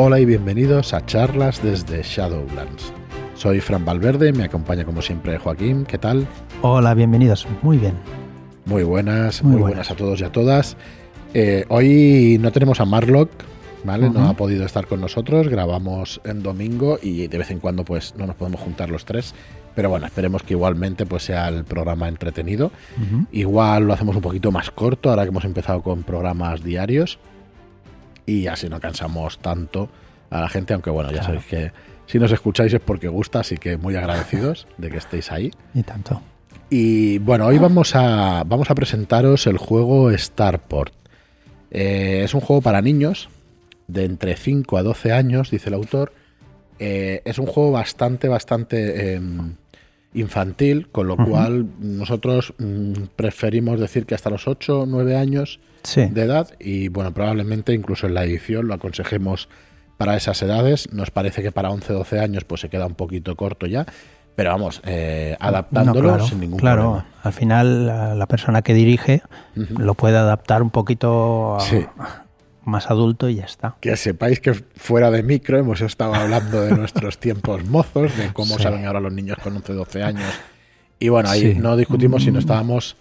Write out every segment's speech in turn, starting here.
Hola y bienvenidos a charlas desde Shadowlands. Soy Fran Valverde, me acompaña como siempre Joaquín, ¿qué tal? Hola, bienvenidos, muy bien. Muy buenas, muy, buenas. a todos y a todas. Eh, hoy no tenemos a Marlock, ¿vale? No ha podido estar con nosotros, grabamos en domingo y de vez en cuando pues no nos podemos juntar los tres. Pero bueno, esperemos que igualmente pues sea el programa entretenido. Igual lo hacemos un poquito más corto ahora que hemos empezado con programas diarios. Y así no cansamos tanto a la gente, aunque bueno, ya sabéis que si nos escucháis es porque gusta, así que muy agradecidos de que estéis ahí. Y tanto. Y bueno, hoy vamos a, vamos a presentaros el juego Starport. Eh, es un juego para niños de entre 5 a 12 años, dice el autor. Eh, es un juego bastante, bastante em, infantil, con lo cual nosotros mm, preferimos decir que hasta los 8 o 9 años de edad y bueno, probablemente incluso en la edición lo aconsejemos para esas edades. Nos parece que para 11 o 12 años pues se queda un poquito corto ya, pero vamos, eh, adaptándolo sin ningún claro. problema. Al final la, persona que dirige lo puede adaptar un poquito a, más adulto y ya está. Que sepáis que fuera de micro hemos estado hablando de nuestros tiempos mozos, de cómo salen ahora los niños con 11, 12 años. Y bueno, ahí no discutimos si no estábamos...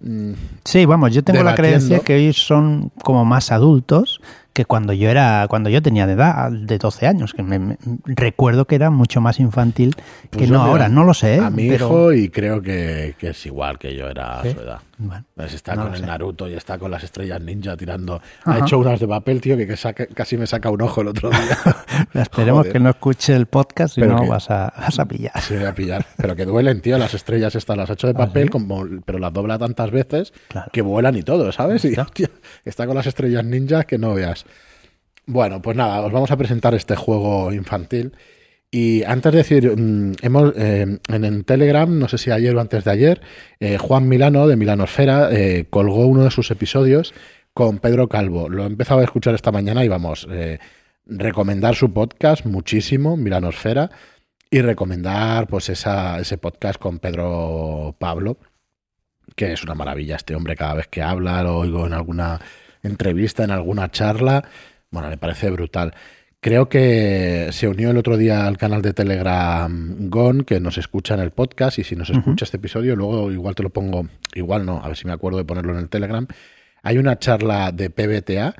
Mm, sí, vamos, yo tengo la creencia que hoy son como más adultos que cuando yo era cuando yo tenía de edad de 12 años que me, recuerdo que era mucho más infantil que pues no ahora. no lo sé a mi hijo y creo que, es igual que yo era a su edad. Pues está con el Naruto y está con las estrellas ninja tirando. Ha hecho unas de papel tío que, casi me saca un ojo el otro día. Esperemos que no escuche el podcast y no vas, a, vas a pillar. Sí voy a pillar. Pero que duelen tío las estrellas estas las ha hecho de ¿Ah, papel como, pero las dobla tantas veces que vuelan y todo ¿sabes? y está con las estrellas ninja que no veas bueno, pues nada, os vamos a presentar este juego infantil. Y antes de decir, mm, hemos eh, en, Telegram, no sé si ayer o antes de ayer, eh, Juan Milano de Milanosfera eh, colgó uno de sus episodios con Pedro Calvo. Lo he empezado a escuchar esta mañana y vamos, recomendar su podcast muchísimo, Milanosfera, y recomendar pues ese podcast con Pedro Pablo, que es una maravilla este hombre cada vez que habla, lo oigo en alguna entrevista, en alguna charla bueno, me parece brutal. Creo que se unió el otro día al canal de Telegram Gon, que nos escucha en el podcast, y si nos escucha este episodio, luego igual te lo pongo, igual no, a ver si me acuerdo de ponerlo en el Telegram. Hay una charla de PBTA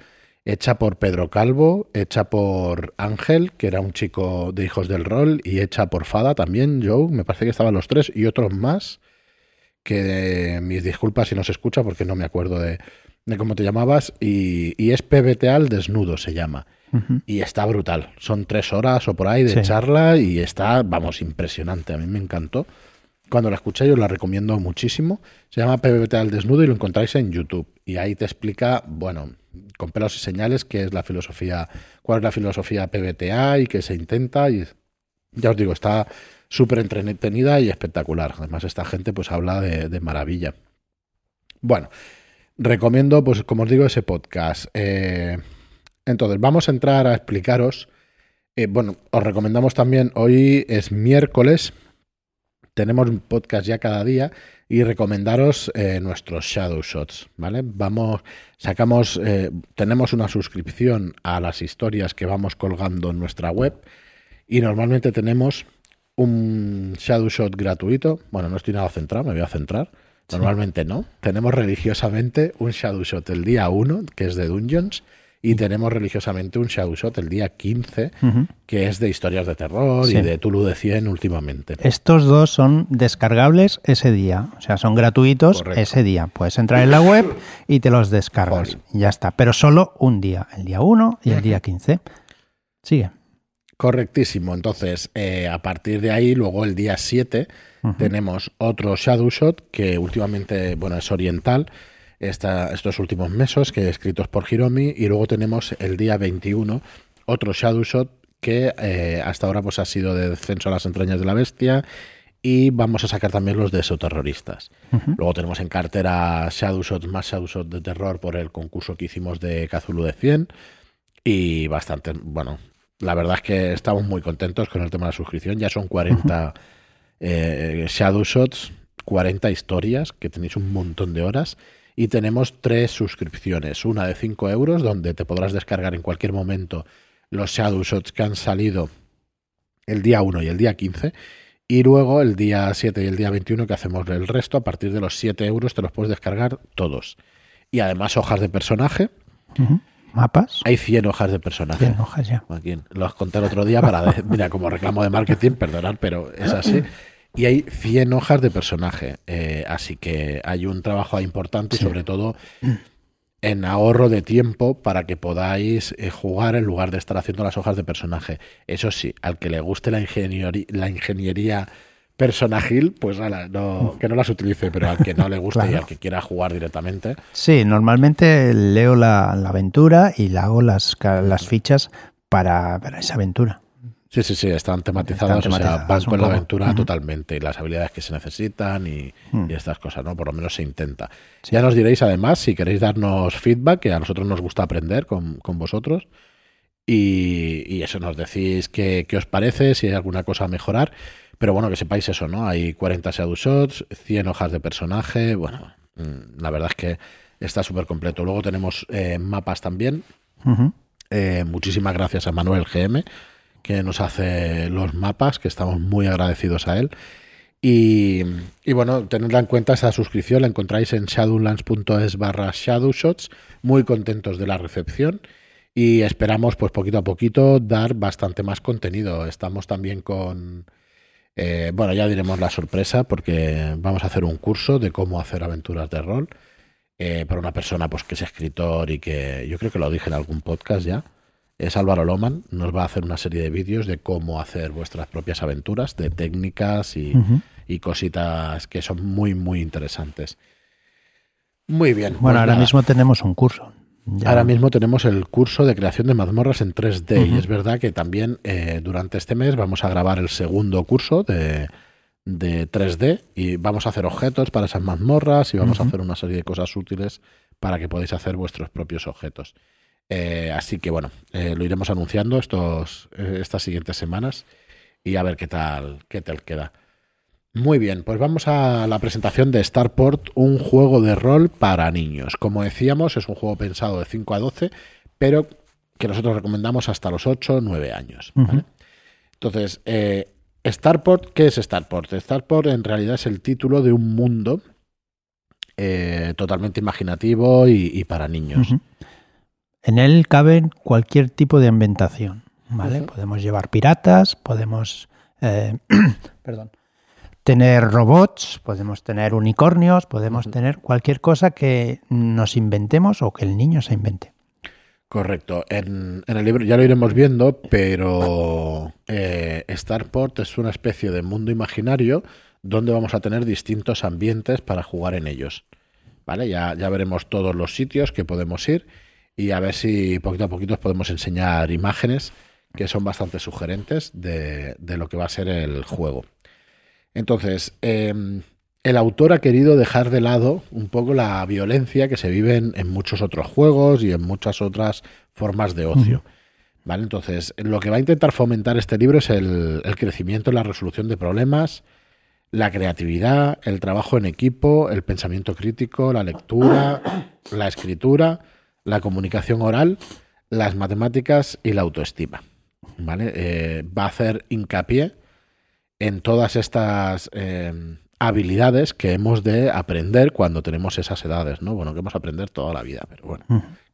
hecha por Pedro Calvo, hecha por Ángel, que era un chico de Hijos del Rol, y hecha por Fada también, Joe, me parece que estaban los tres, y otros más, que mis disculpas si nos escucha porque no me acuerdo de, de cómo te llamabas, y, y es PBT al desnudo, se llama. Y está brutal. Son tres horas o por ahí de charla y está, vamos, impresionante. A mí me encantó. Cuando la escuché yo la recomiendo muchísimo. Se llama PBT al desnudo y lo encontráis en YouTube. Y ahí te explica, bueno, con pelos y señales, qué es la filosofía, cuál es la filosofía PBTA y qué se intenta. Y ya os digo, está súper entretenida y espectacular. Además, esta gente pues habla de, de maravilla. Bueno, recomiendo, pues como os digo, ese podcast. Eh, entonces, vamos a entrar a explicaros. Eh, bueno, os recomendamos también, hoy es miércoles, tenemos un podcast ya cada día y recomendaros eh, nuestros Shadow Shots, ¿vale? Vamos, sacamos, tenemos una suscripción a las historias que vamos colgando en nuestra web y normalmente tenemos un Shadow Shot gratuito. Bueno, no estoy nada centrado, me voy a centrar Normalmente no. Tenemos religiosamente un Shadow Shot el día 1, que es de Dungeons, y tenemos religiosamente un Shadow Shot el día 15, que es de historias de terror y de Tulu de 100 últimamente. Estos dos son descargables ese día, o sea, son gratuitos ese día. Puedes entrar en la web y te los descargas. Ya está, pero solo un día, el día 1 y el día 15. Sigue. Correctísimo. Entonces, eh, a partir de ahí, luego el día 7 tenemos otro Shadow Shot que últimamente, bueno, es oriental. estos últimos meses, que escritos por Hiromi, y luego tenemos el día 21 otro Shadow Shot que eh, hasta ahora pues ha sido de descenso a las entrañas de la bestia y vamos a sacar también los de esoterroristas. Luego tenemos en cartera Shadow Shots más Shadow Shot de terror por el concurso que hicimos de Cthulhu de 100 y bastante, bueno, la verdad es que estamos muy contentos con el tema de la suscripción, ya son 40 eh, Shadow Shots, 40 historias, que tenéis un montón de horas. Y tenemos tres suscripciones. Una de 5 euros, donde te podrás descargar en cualquier momento los Shadow Shots que han salido el día 1 y el día 15. Y luego el día 7 y el día 21 que hacemos el resto, a partir de los 7 euros te los puedes descargar todos. Y además hojas de personaje. ¿Mapas? Hay 100 hojas de personaje. 100 hojas ya. Aquí, los conté el otro día para, mira, como reclamo de marketing, perdonad, pero es así. Y hay 100 hojas de personaje. Eh, así que hay un trabajo importante y sobre todo en ahorro de tiempo para que podáis eh, jugar en lugar de estar haciendo las hojas de personaje. Eso sí, al que le guste la ingeniería personajil, pues no, que no las utilice, pero al que no le guste y al que quiera jugar directamente. Sí, normalmente leo la, aventura y le hago las, las fichas para, para esa aventura. Sí, sí, sí, están tematizadas, o sea, van con la aventura totalmente y las habilidades que se necesitan y, hmm. estas cosas, ¿no? Por lo menos se intenta. Ya nos diréis además si queréis darnos feedback, que a nosotros nos gusta aprender con, vosotros. Y, eso nos decís qué, os parece, si hay alguna cosa a mejorar. Pero bueno, que sepáis eso, ¿no? Hay 40 Shadow Shots, 100 hojas de personaje. Bueno, mm, la verdad es que está súper completo. Luego tenemos eh, mapas también. Eh, muchísimas gracias a Manuel GM que nos hace los mapas, que estamos muy agradecidos a él. Y, bueno, tenedla en cuenta esa suscripción, la encontráis en shadowlands.es barra shadowshots, muy contentos de la recepción y esperamos pues poquito a poquito dar bastante más contenido. Estamos también con, eh, bueno, ya diremos la sorpresa porque vamos a hacer un curso de cómo hacer aventuras de rol eh, para una persona pues que es escritor y que yo creo que lo dije en algún podcast ya es Álvaro Loman. Nos va a hacer una serie de vídeos de cómo hacer vuestras propias aventuras, de técnicas y, cositas que son muy, muy interesantes. Muy bien. Bueno, pues ahora mismo tenemos un curso. Ahora mismo tenemos el curso de creación de mazmorras en 3D y es verdad que también eh, durante este mes vamos a grabar el segundo curso de, de 3D y vamos a hacer objetos para esas mazmorras y vamos a hacer una serie de cosas útiles para que podáis hacer vuestros propios objetos. Eh, así que bueno, eh, lo iremos anunciando estos, eh, estas siguientes semanas y a ver qué tal, qué tal queda. Muy bien, pues vamos a la presentación de Starport, un juego de rol para niños. Como decíamos, es un juego pensado de 5 a 12, pero que nosotros recomendamos hasta los 8 o 9 años. Entonces, Starport, ¿qué es Starport? Starport en realidad es el título de un mundo totalmente imaginativo y, para niños. En él cabe cualquier tipo de ambientación. ¿vale? Podemos llevar piratas, podemos eh, perdón, tener robots, podemos tener unicornios, podemos tener cualquier cosa que nos inventemos o que el niño se invente. Correcto. En, el libro ya lo iremos viendo, pero eh, Starport es una especie de mundo imaginario donde vamos a tener distintos ambientes para jugar en ellos. ¿Vale? Ya, ya veremos todos los sitios que podemos ir y a ver si poquito a poquito os podemos enseñar imágenes que son bastante sugerentes de, lo que va a ser el juego. Entonces, em, el autor ha querido dejar de lado un poco la violencia que se vive en, muchos otros juegos y en muchas otras formas de ocio. ¿Vale? Entonces, lo que va a intentar fomentar este libro es el, el crecimiento en la resolución de problemas, la creatividad, el trabajo en equipo, el pensamiento crítico, la lectura, la escritura la comunicación oral, las matemáticas y la autoestima. ¿vale? Eh, va a hacer hincapié en todas estas eh, habilidades que hemos de aprender cuando tenemos esas edades, ¿no? Bueno, que hemos de aprender toda la vida, pero bueno,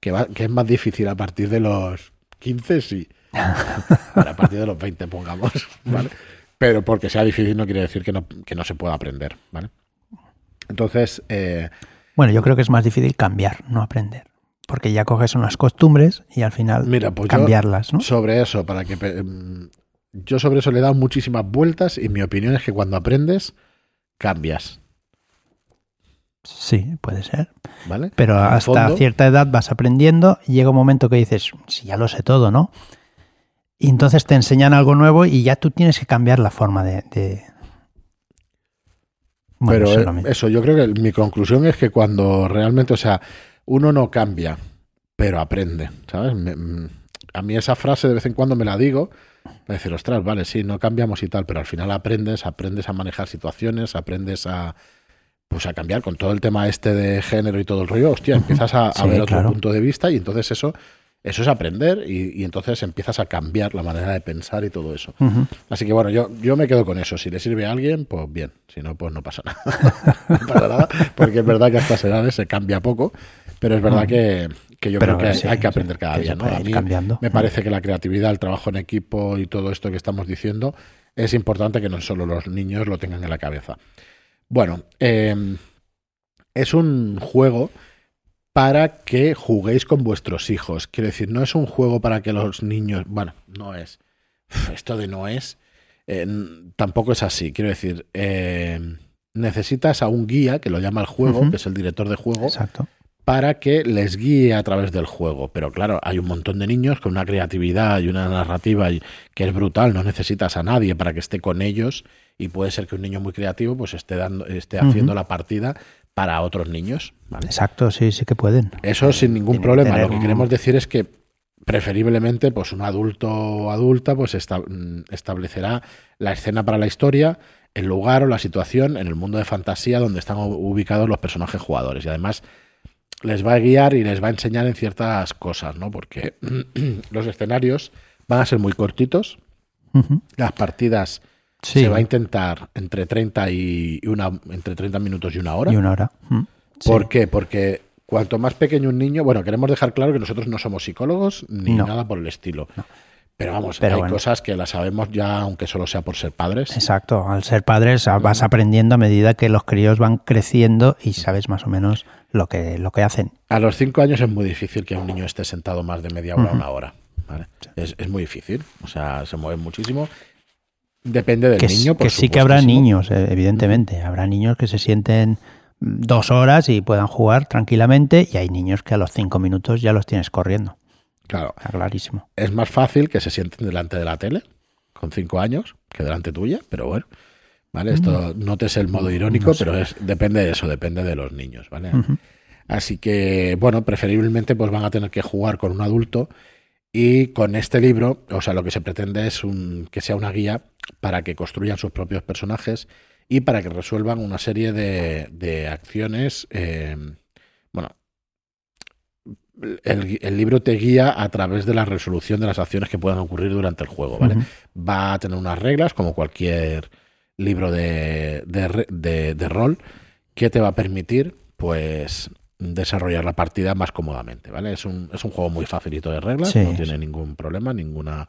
que, es más difícil a partir de los 15, sí. a partir de los 20, pongamos, ¿vale? Pero porque sea difícil no quiere decir que no, que no se pueda aprender, ¿vale? Entonces... Eh, bueno, yo creo que es más difícil cambiar, no aprender porque ya coges unas costumbres y al final Mira, pues cambiarlas, ¿no? Sobre eso, para que em, yo sobre eso le he dado muchísimas vueltas y mi opinión es que cuando aprendes cambias. Sí, puede ser. ¿Vale? Pero hasta cierta edad vas aprendiendo y llega un momento que dices, si ya lo sé todo, ¿no? Y entonces te enseñan algo nuevo y ya tú tienes que cambiar la forma de... Pero eso, eso, yo creo que mi conclusión es que cuando realmente, o sea, uno no cambia, pero aprende, ¿sabes? Mm, a mí esa frase de vez en cuando me la digo, para decir, ostras, vale, sí, no cambiamos y tal, pero al final aprendes, aprendes a manejar situaciones, aprendes a pues a cambiar con todo el tema este de género y todo el rollo, hostia, empiezas a, ver otro punto de vista y entonces eso Eso es aprender y, entonces empiezas a cambiar la manera de pensar y todo eso. Así que bueno, yo, yo me quedo con eso. Si le sirve a alguien, pues bien. Si no, pues no pasa nada. no pasa nada, porque es verdad que a estas edades se cambia poco, pero es verdad que, yo creo que hay, que aprender cada día. ¿no? A mí cambiando. me parece que la creatividad, el trabajo en equipo y todo esto que estamos diciendo es importante que no solo los niños lo tengan en la cabeza. Bueno, em, es un juego para que juguéis con vuestros hijos. Quiero decir, no es un juego para que los niños. Bueno, no es. Esto de no es. Eh, tampoco es así. Quiero decir, eh, necesitas a un guía que lo llama el juego, que es el director de juego. Exacto. Para que les guíe a través del juego. Pero claro, hay un montón de niños con una creatividad y una narrativa que es brutal. No necesitas a nadie para que esté con ellos. Y puede ser que un niño muy creativo pues esté, dando, esté haciendo la partida para otros niños. Exacto, sí, sí que pueden. Eso sin ningún problema. Lo que queremos decir es que preferiblemente, pues un adulto o adulta, pues mm, establecerá la escena para la historia, el lugar o la situación en el mundo de fantasía donde están ubicados los personajes jugadores. Y además les va a guiar y les va a enseñar en ciertas cosas, ¿no? Porque los escenarios van a ser muy cortitos. Las partidas se va a intentar entre 30 y una entre 30 minutos y una hora. Y una hora. Mm. ¿Por qué? Porque cuanto más pequeño un niño, bueno, queremos dejar claro que nosotros no somos psicólogos ni nada por el estilo. Pero vamos, hay cosas que las sabemos ya, aunque solo sea por ser padres. Exacto, al ser padres vas aprendiendo a medida que los críos van creciendo y sabes más o menos lo que, lo que hacen. A los cinco años es muy difícil que un niño esté sentado más de media hora o una hora. Es, es, muy difícil, o sea, se mueve muchísimo Depende del niño. que sí que habrá niños, eh, evidentemente. Habrá niños que se sienten dos horas y puedan jugar tranquilamente y hay niños que a los cinco minutos ya los tienes corriendo. Claro. Está clarísimo. Es más fácil que se sienten delante de la tele con cinco años que delante tuya, pero bueno. ¿Vale? Esto mm. no te es el modo irónico, pero es, depende de eso, depende de los niños, ¿vale? Así que, bueno, preferiblemente pues van a tener que jugar con un adulto y con este libro, o sea, lo que se pretende es un, que sea una guía para que construyan sus propios personajes y para que resuelvan una serie de, acciones. Eh, el, libro te guía a través de la resolución de las acciones que puedan ocurrir durante el juego, ¿vale? Va a tener unas reglas, como cualquier libro de, de, rol, que te va a permitir, pues, desarrollar la partida más cómodamente, ¿vale? Es un, es un juego muy facilito de reglas, no tiene ningún problema, ninguna...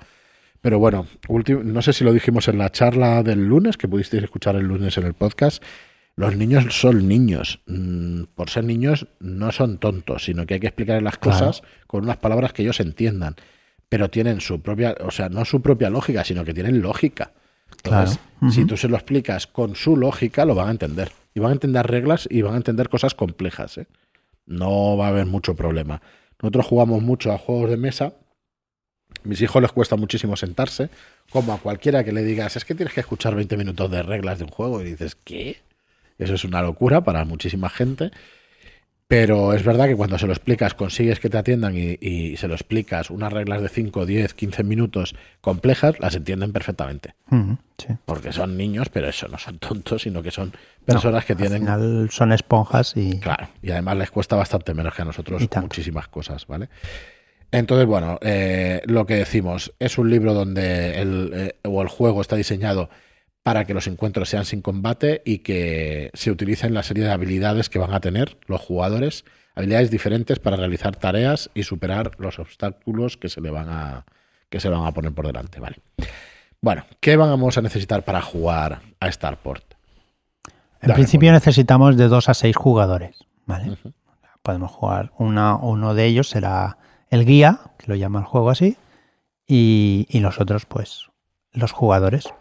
Pero bueno, no sé si lo dijimos en la charla del lunes, que pudisteis escuchar el lunes en el podcast, los niños son niños. Mm, por ser niños no son tontos, sino que hay que explicar las cosas con unas palabras que ellos entiendan. Pero tienen su propia, o sea, no su propia lógica, sino que tienen lógica. Entonces, si tú se lo explicas con su lógica, lo van a entender. Y van a entender reglas y van a entender cosas complejas. ¿eh? No va a haber mucho problema. Nosotros jugamos mucho a juegos de mesa. Mis hijos les cuesta muchísimo sentarse, como a cualquiera que le digas, es que tienes que escuchar 20 minutos de reglas de un juego y dices, ¿qué? Eso es una locura para muchísima gente. Pero es verdad que cuando se lo explicas, consigues que te atiendan y, se lo explicas unas reglas de 5, 10, 15 minutos complejas, las entienden perfectamente. Porque son niños, pero eso, no son tontos, sino que son personas que tienen... Al final son esponjas y... Claro, y además les cuesta bastante menos que a nosotros muchísimas cosas, ¿vale? Entonces, bueno, eh, lo que decimos, es un libro donde el, eh, o el juego está diseñado para que los encuentros sean sin combate y que se utilicen la serie de habilidades que van a tener los jugadores, habilidades diferentes para realizar tareas y superar los obstáculos que se le van a que se van a poner por delante, ¿vale? Bueno, ¿qué vamos a necesitar para jugar a Starport? En principio necesitamos de dos a seis jugadores, ¿vale? Podemos jugar una, uno de ellos será el guía, que lo llama el juego así, y, y los otros, pues, los jugadores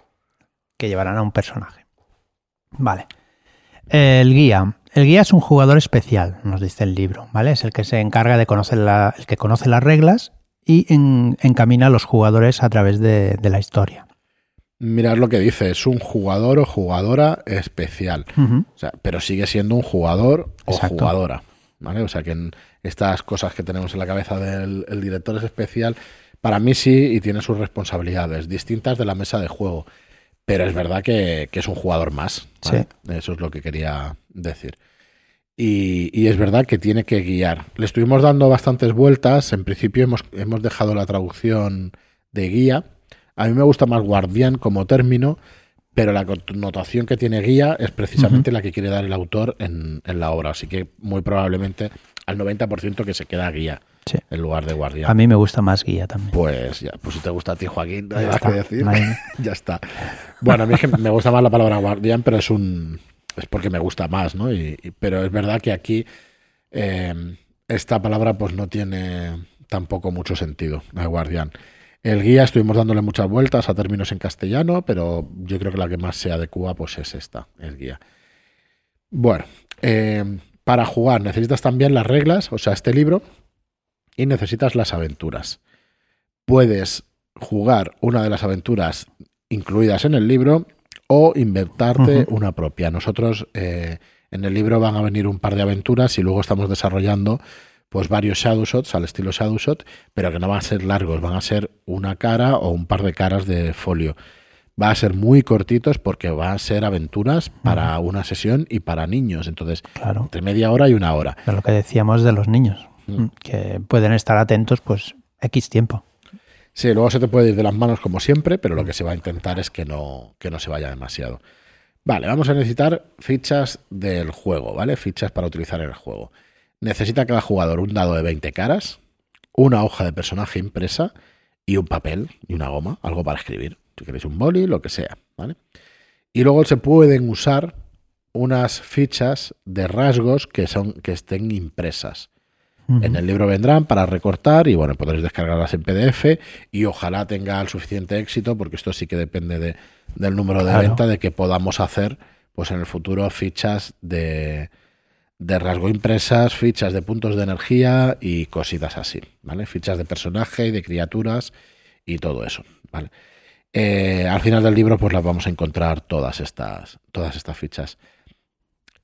que llevarán a un personaje. Vale. El guía. El guía es un jugador especial, nos dice el libro, ¿vale? Es el que se encarga de conocer la, el que conoce las reglas y encamina a los jugadores a través de, la historia. Mirad lo que dice, es un jugador o jugadora especial. pero sigue siendo un jugador o jugadora. ¿vale? O sea que en estas cosas que tenemos en la cabeza del director es especial, para mí sí y tiene sus responsabilidades distintas de la mesa de juego. Pero es verdad que, es un jugador más. Eso es lo que quería decir. y, es verdad que tiene que guiar. Le estuvimos dando bastantes vueltas. En principio hemos, hemos dejado la traducción de guía. A mí me gusta más guardián como término, pero la connotación que tiene guía es precisamente la que quiere dar el autor en, en, la obra. Así que muy probablemente al 90% que se queda guía en lugar de guardián. A mí me gusta más guía también. Pues ya, pues si te gusta a ti, Joaquín, no hay más que decir. ya está. Bueno, a mí me gusta más la palabra guardián, pero es un es porque me gusta más, ¿no? Y, pero es verdad que aquí em, esta palabra pues no tiene tampoco mucho sentido, la guardián. El guía estuvimos dándole muchas vueltas a términos en castellano, pero yo creo que la que más se adecua pues es esta, el guía. Bueno, em, para jugar necesitas también las reglas, o sea, este libro, y necesitas las aventuras. Puedes jugar una de las aventuras incluidas en el libro o inventarte una propia. Nosotros eh, en el libro van a venir un par de aventuras y luego estamos desarrollando pues varios shadow shots al estilo shadow shot, pero que no van a ser largos, van a ser una cara o un par de caras de folio. Va a ser muy cortitos porque van a ser aventuras para una sesión y para niños. Entonces, claro. entre media hora y una hora. De lo que decíamos de los niños, mm. que pueden estar atentos pues X tiempo. Sí, luego se te puede ir de las manos como siempre, pero lo que se va a intentar es que no, que no se vaya demasiado. Vale, vamos a necesitar fichas del juego, ¿vale? Fichas para utilizar en el juego. Necesita cada jugador un dado de 20 caras, una hoja de personaje impresa y un papel y una goma, algo para escribir. Si queréis un boli, lo que sea, ¿vale? Y luego se pueden usar unas fichas de rasgos que, son, que estén impresas. En el libro vendrán para recortar y bueno, podréis descargarlas en PDF y ojalá tenga el suficiente éxito porque esto sí que depende de, del número de venta de que podamos hacer pues en el futuro fichas de, de rasgo impresas, fichas de puntos de energía y cositas así, ¿vale? Fichas de personaje y de criaturas y todo eso, ¿vale? Eh, al final del libro pues las vamos a encontrar todas estas, todas estas fichas.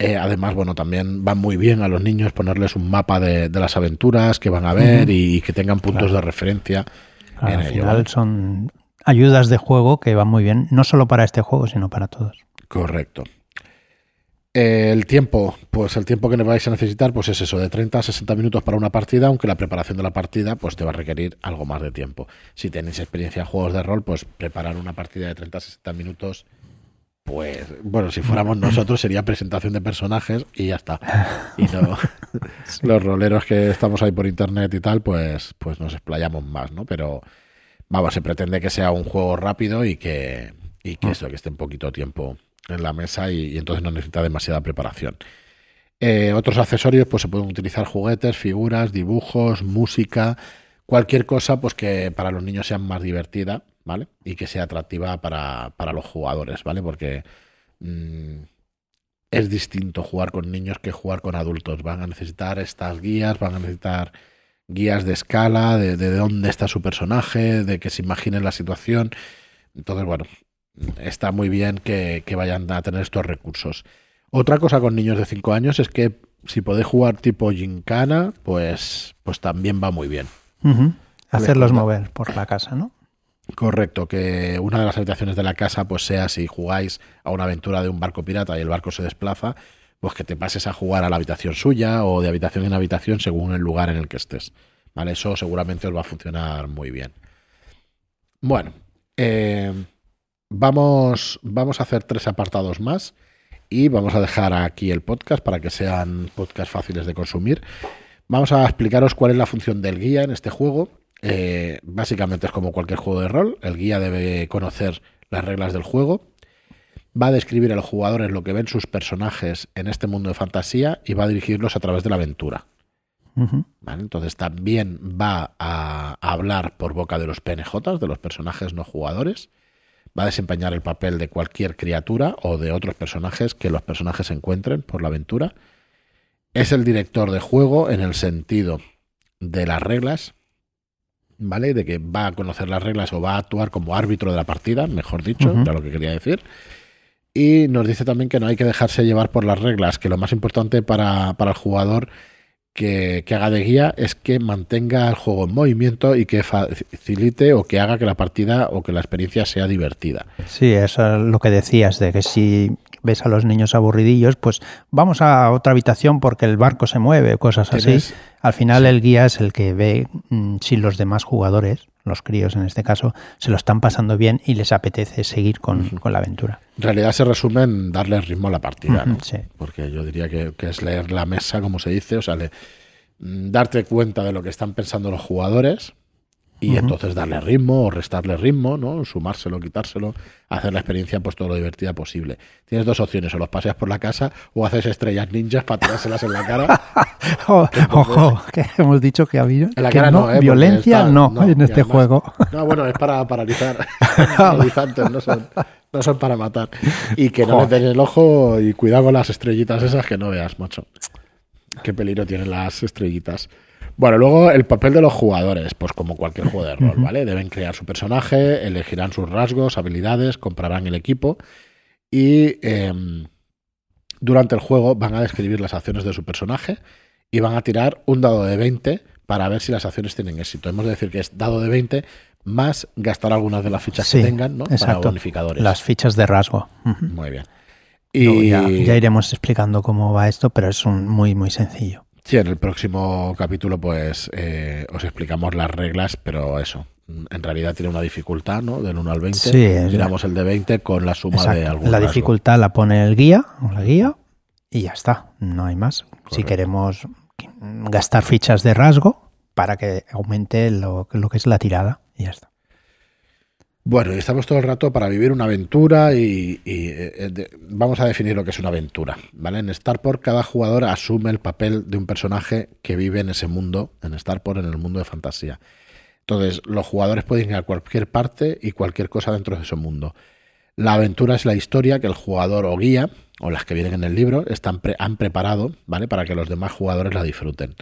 Eh, además, bueno, también va muy bien a los niños ponerles un mapa de, las aventuras que van a ver y, que tengan puntos de referencia. al final son ayudas de juego que van muy bien, no solo para este juego, sino para todos. Correcto. Eh, el tiempo, pues el tiempo que vais a necesitar, pues es eso, de 30 a 60 minutos para una partida, aunque la preparación de la partida, pues te va a requerir algo más de tiempo. Si tenéis experiencia en juegos de rol, pues preparar una partida de 30 a 60 minutos pues, bueno, si fuéramos nosotros sería presentación de personajes y ya está. Y no, los roleros que estamos ahí por internet y tal, pues, pues nos explayamos más, ¿no? Pero, vamos, se pretende que sea un juego rápido y que, y que mm. eso, que esté un poquito tiempo en la mesa y, entonces no necesita demasiada preparación. Eh, otros accesorios, pues se pueden utilizar juguetes, figuras, dibujos, música, cualquier cosa, pues que para los niños sea más divertida ¿vale? Y que sea atractiva para, los jugadores, ¿vale? Porque mm, es distinto jugar con niños que jugar con adultos. Van a necesitar estas guías, van a necesitar guías de escala, de, dónde está su personaje, de que se imaginen la situación. Entonces, bueno, está muy bien que, vayan a tener estos recursos. Otra cosa con niños de 5 años es que si podéis jugar tipo gincana, pues, pues también va muy bien. Hacerlos mover por la casa, ¿no? Correcto, que una de las habitaciones de la casa pues sea si jugáis a una aventura de un barco pirata y el barco se desplaza, pues que te pases a jugar a la habitación suya o de habitación en habitación según el lugar en el que estés. ¿Vale? Eso seguramente os va a funcionar muy bien. Bueno, eh, vamos, vamos a hacer tres apartados más y vamos a dejar aquí el podcast para que sean podcasts fáciles de consumir. Vamos a explicaros cuál es la función del guía en este juego eh, básicamente es como cualquier juego de rol. El guía debe conocer las reglas del juego. Va a describir a los jugadores lo que ven sus personajes en este mundo de fantasía y va a dirigirlos a través de la aventura. Entonces también va a hablar por boca de los PNJ, de los personajes no jugadores. Va a desempeñar el papel de cualquier criatura o de otros personajes que los personajes encuentren por la aventura. Es el director de juego en el sentido de las reglas, ¿vale? De que va a conocer las reglas o va a actuar como árbitro de la partida, mejor dicho, era lo que quería decir. Y nos dice también que no hay que dejarse llevar por las reglas, que lo más importante para, el jugador que, haga de guía es que mantenga el juego en movimiento y que facilite o que haga que la partida o que la experiencia sea divertida. Sí, eso es lo que decías, de que si ves a los niños aburridillos, pues vamos a otra habitación porque el barco se mueve, cosas así. Al final el guía es el que ve mm, si los demás jugadores, los críos en este caso, se lo están pasando bien y les apetece seguir con, la aventura. En realidad se resume en darle ritmo a la partida, ¿no? Porque yo diría que, es leer la mesa, como se dice, o sea, mm, darte cuenta de lo que están pensando los jugadores y entonces darle ritmo o restarle ritmo, ¿no? Sumárselo, quitárselo, hacer la experiencia pues todo lo divertida posible. Tienes dos opciones, o los paseas por la casa o haces estrellas ninjas para tirárselas en la cara. Ojo, que hemos dicho que había en la cara no, ¿eh? violencia no, en este juego. No, bueno, es para paralizar. Paralizantes, no son, no son para matar. Y que no den el ojo y cuidado con las estrellitas esas que no veas, macho. Qué peligro tienen las estrellitas. Bueno, luego el papel de los jugadores, pues como cualquier juego de rol, ¿vale? Deben crear su personaje, elegirán sus rasgos, habilidades, comprarán el equipo y em, durante el juego van a describir las acciones de su personaje y van a tirar un dado de 20 para ver si las acciones tienen éxito. Hemos de decir que es dado de 20 más gastar algunas de las fichas que tengan, ¿no? Exacto. Para bonificadores. Las fichas de rasgo. Muy bien. Y ya, ya, iremos explicando cómo va esto, pero es un muy, muy sencillo. Sí, en el próximo capítulo pues eh, os explicamos las reglas, pero eso, en realidad tiene una dificultad, ¿no? Del 1 al 20. Sí, Miramos el de 20 con la suma de algún La dificultad la pone el guía o la guía y ya está, no hay más. Si queremos gastar fichas de rasgo para que aumente lo, lo que es la tirada y ya está. Bueno, y estamos todo el rato para vivir una aventura y, eh, vamos a definir lo que es una aventura. ¿vale? En Starport cada jugador asume el papel de un personaje que vive en ese mundo, en Starport, en el mundo de fantasía. Entonces, los jugadores pueden ir a cualquier parte y cualquier cosa dentro de ese mundo. La aventura es la historia que el jugador o guía, o las que vienen en el libro, están han preparado ¿vale? para que los demás jugadores la disfruten.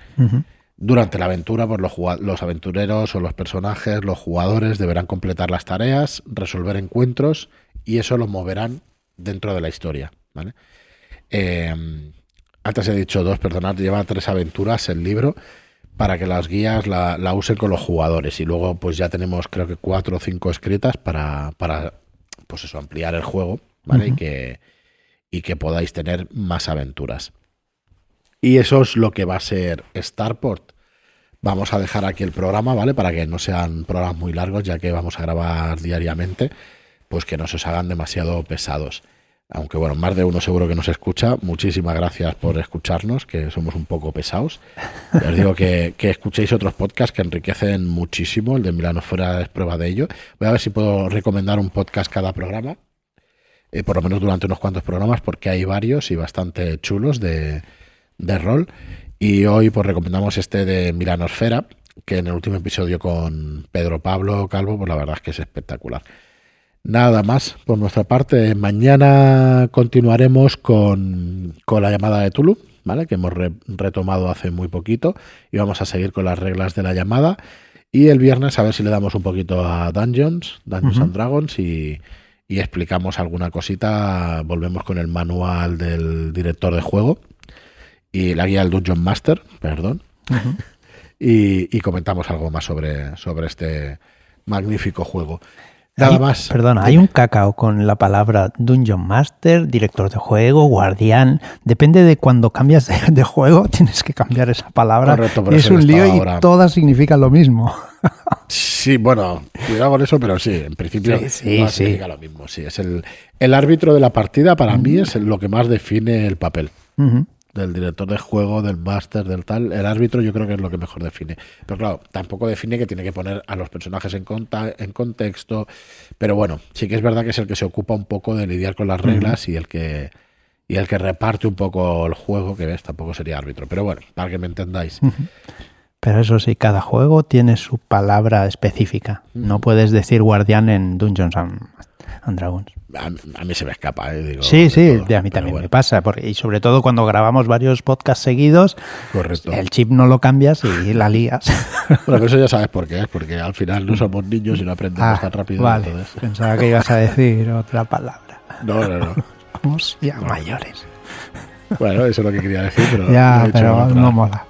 Durante la aventura, pues los, los, aventureros o los personajes, los jugadores deberán completar las tareas, resolver encuentros y eso los moverán dentro de la historia. ¿vale? Em, antes he dicho dos, perdonad, lleva tres aventuras el libro para que las guías la, la, usen con los jugadores y luego pues ya tenemos creo que cuatro o cinco escritas para, para pues eso, ampliar el juego ¿vale? y, que, y que podáis tener más aventuras. Y eso es lo que va a ser Starport. Vamos a dejar aquí el programa, ¿vale? Para que no sean programas muy largos, ya que vamos a grabar diariamente, pues que no se os hagan demasiado pesados. Aunque bueno, más de uno seguro que nos escucha. Muchísimas gracias por escucharnos, que somos un poco pesados. os digo que, escuchéis otros podcasts que enriquecen muchísimo. El de Milano Fuera es prueba de ello. Voy a ver si puedo recomendar un podcast cada programa. Eh, por lo menos durante unos cuantos programas, porque hay varios y bastante chulos de, de rol. Y hoy pues recomendamos este de Milanosfera, que en el último episodio con Pedro Pablo Calvo, pues la verdad es que es espectacular. Nada más por nuestra parte. Mañana continuaremos con, con la llamada de Tulu, ¿vale? Que hemos retomado hace muy poquito. Y vamos a seguir con las reglas de la llamada. Y el viernes a ver si le damos un poquito a Dungeons, Dungeons and Dragons y, y explicamos alguna cosita. Volvemos con el manual del director de juego y la guía del Dungeon Master, perdón. y, comentamos algo más sobre, sobre este magnífico juego. Nada más. Perdona, hay un cacao con la palabra Dungeon Master, director de juego, guardián. Depende de cuando cambias de, juego, tienes que cambiar esa palabra. es un lío y todas significan lo mismo. Sí, bueno, cuidado con eso, pero sí, en principio sí, significa lo mismo. Sí, es el, el árbitro de la partida para mí es lo que más define el papel del director de juego, del máster, del tal, el árbitro yo creo que es lo que mejor define. Pero claro, tampoco define que tiene que poner a los personajes en, en contexto. Pero bueno, sí que es verdad que es el que se ocupa un poco de lidiar con las reglas y el que y el que reparte un poco el juego, que ves, tampoco sería árbitro. Pero bueno, para que me entendáis. Pero eso sí, cada juego tiene su palabra específica. No puedes decir guardián en Dungeons and Dragons. A, mí se me escapa, ¿eh? sí, sí, a mí también me pasa. Porque, y sobre todo cuando grabamos varios podcasts seguidos, Correcto. el chip no lo cambias y la lías. Bueno, eso ya sabes por qué, es porque al final no somos niños y no aprendemos ah, tan rápido. Vale, pensaba que ibas a decir otra palabra. No, no, no. Somos ya mayores. Bueno, eso es lo que quería decir, pero ya, pero no mola.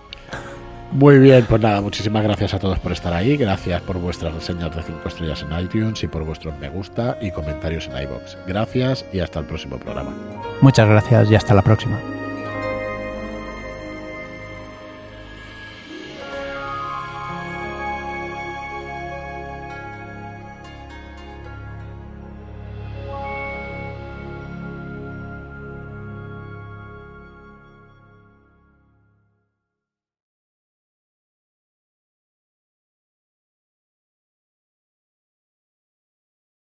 Muy bien, pues nada, muchísimas gracias a todos por estar ahí, gracias por vuestras reseñas de 5 estrellas en iTunes y por vuestros me gusta y comentarios en iBox. Gracias y hasta el próximo programa. Muchas gracias y hasta la próxima.